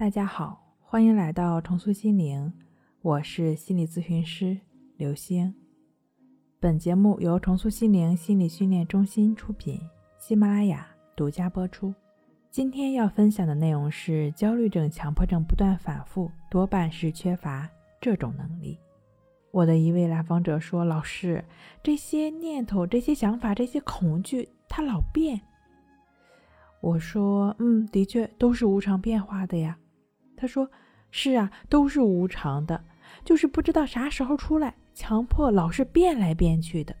大家好，欢迎来到重塑心灵，我是心理咨询师刘星。本节目由重塑心灵心理训练中心出品，喜马拉雅独家播出。今天要分享的内容是：焦虑症、强迫症不断反复，多半是缺乏这种能力。我的一位来访者说：“老师，这些念头、这些想法、这些恐惧，它老变。”我说：“嗯，的确都是无常变化的呀。”他说：“是啊，都是无常的，就是不知道啥时候出来，强迫老是变来变去的。”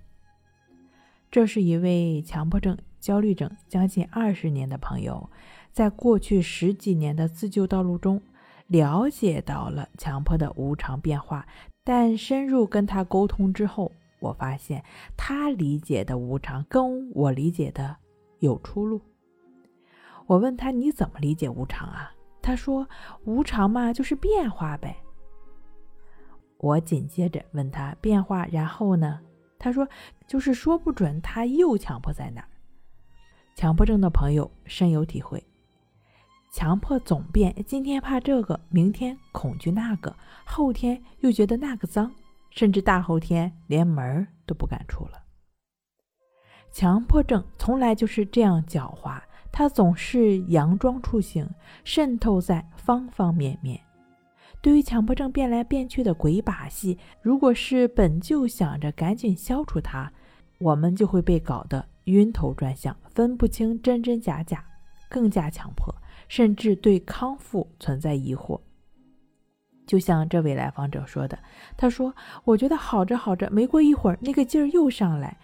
这是一位强迫症、焦虑症将近二十年的朋友，在过去十几年的自救道路中，了解到了强迫的无常变化。但深入跟他沟通之后，我发现他理解的无常跟我理解的有出入。我问他：“你怎么理解无常啊？”他说：“无常嘛，就是变化呗。”我紧接着问他：“变化，然后呢？”他说：“就是说不准他又强迫在哪儿。”强迫症的朋友深有体会，强迫总变，今天怕这个，明天恐惧那个，后天又觉得那个脏，甚至大后天连门都不敢出了。强迫症从来就是这样狡猾。他总是佯装出行，渗透在方方面面。对于强迫症变来变去的鬼把戏，如果是本就想着赶紧消除它，我们就会被搞得晕头转向，分不清真真假假，更加强迫，甚至对康复存在疑惑。就像这位来访者说的：“他说，我觉得好着好着，没过一会儿，那个劲儿又上来。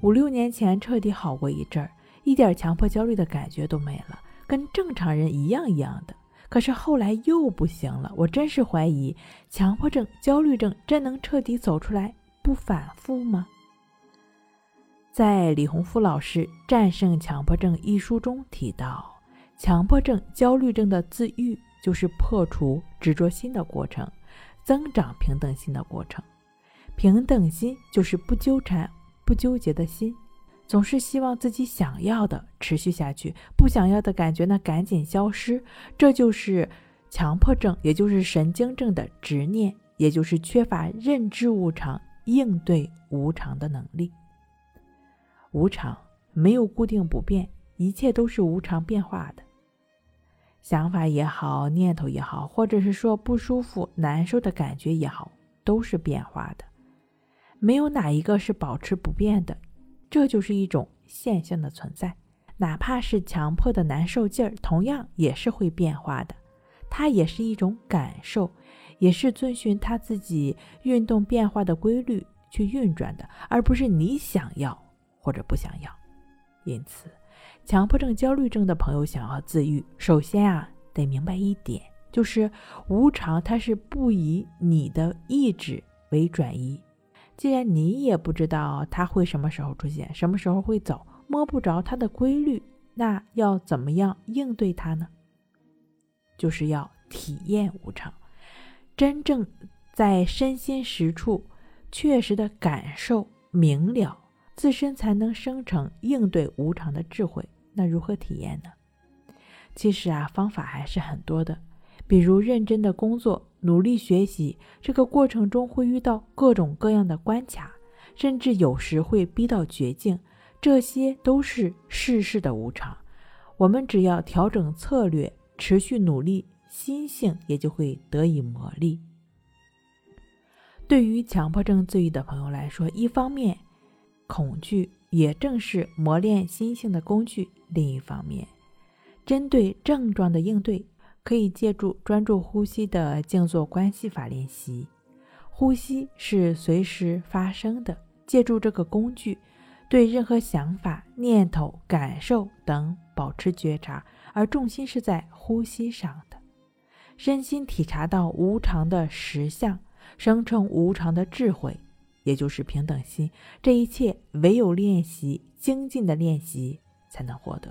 五六年前彻底好过一阵儿。”一点强迫焦虑的感觉都没了，跟正常人一样一样的。可是后来又不行了，我真是怀疑强迫症、焦虑症真能彻底走出来不反复吗？在李洪福老师《战胜强迫症》一书中提到，强迫症、焦虑症的自愈就是破除执着心的过程，增长平等心的过程。平等心就是不纠缠、不纠结的心。总是希望自己想要的持续下去，不想要的感觉呢赶紧消失。这就是强迫症，也就是神经症的执念，也就是缺乏认知无常、应对无常的能力。无常没有固定不变，一切都是无常变化的。想法也好，念头也好，或者是说不舒服、难受的感觉也好，都是变化的，没有哪一个是保持不变的。这就是一种现象的存在，哪怕是强迫的难受劲儿，同样也是会变化的。它也是一种感受，也是遵循它自己运动变化的规律去运转的，而不是你想要或者不想要。因此，强迫症、焦虑症的朋友想要自愈，首先啊，得明白一点，就是无常它是不以你的意志为转移。既然你也不知道它会什么时候出现，什么时候会走，摸不着它的规律，那要怎么样应对它呢？就是要体验无常，真正在身心实处，确实的感受明了，自身才能生成应对无常的智慧。那如何体验呢？其实啊，方法还是很多的，比如认真的工作。努力学习，这个过程中会遇到各种各样的关卡，甚至有时会逼到绝境，这些都是世事的无常。我们只要调整策略，持续努力，心性也就会得以磨砺。对于强迫症自愈的朋友来说，一方面，恐惧也正是磨练心性的工具；另一方面，针对症状的应对。可以借助专注呼吸的静坐关系法练习，呼吸是随时发生的。借助这个工具，对任何想法、念头、感受等保持觉察，而重心是在呼吸上的。身心体察到无常的实相，生成无常的智慧，也就是平等心。这一切唯有练习精进的练习才能获得。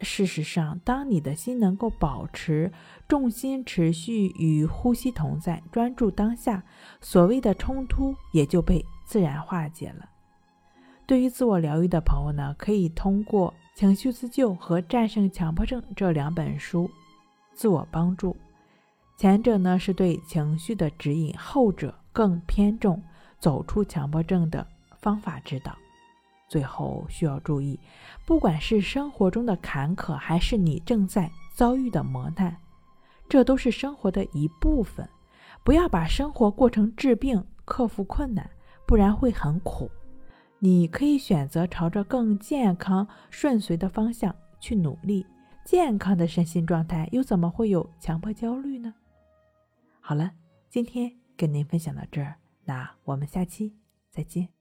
事实上，当你的心能够保持重心持续与呼吸同在，专注当下，所谓的冲突也就被自然化解了。对于自我疗愈的朋友呢，可以通过《情绪自救》和《战胜强迫症》这两本书，自我帮助。前者呢是对情绪的指引，后者更偏重走出强迫症的方法指导。最后需要注意，不管是生活中的坎坷，还是你正在遭遇的磨难，这都是生活的一部分。不要把生活过成治病、克服困难，不然会很苦。你可以选择朝着更健康、顺遂的方向去努力。健康的身心状态又怎么会有强迫焦虑呢？好了，今天跟您分享到这儿，那我们下期再见。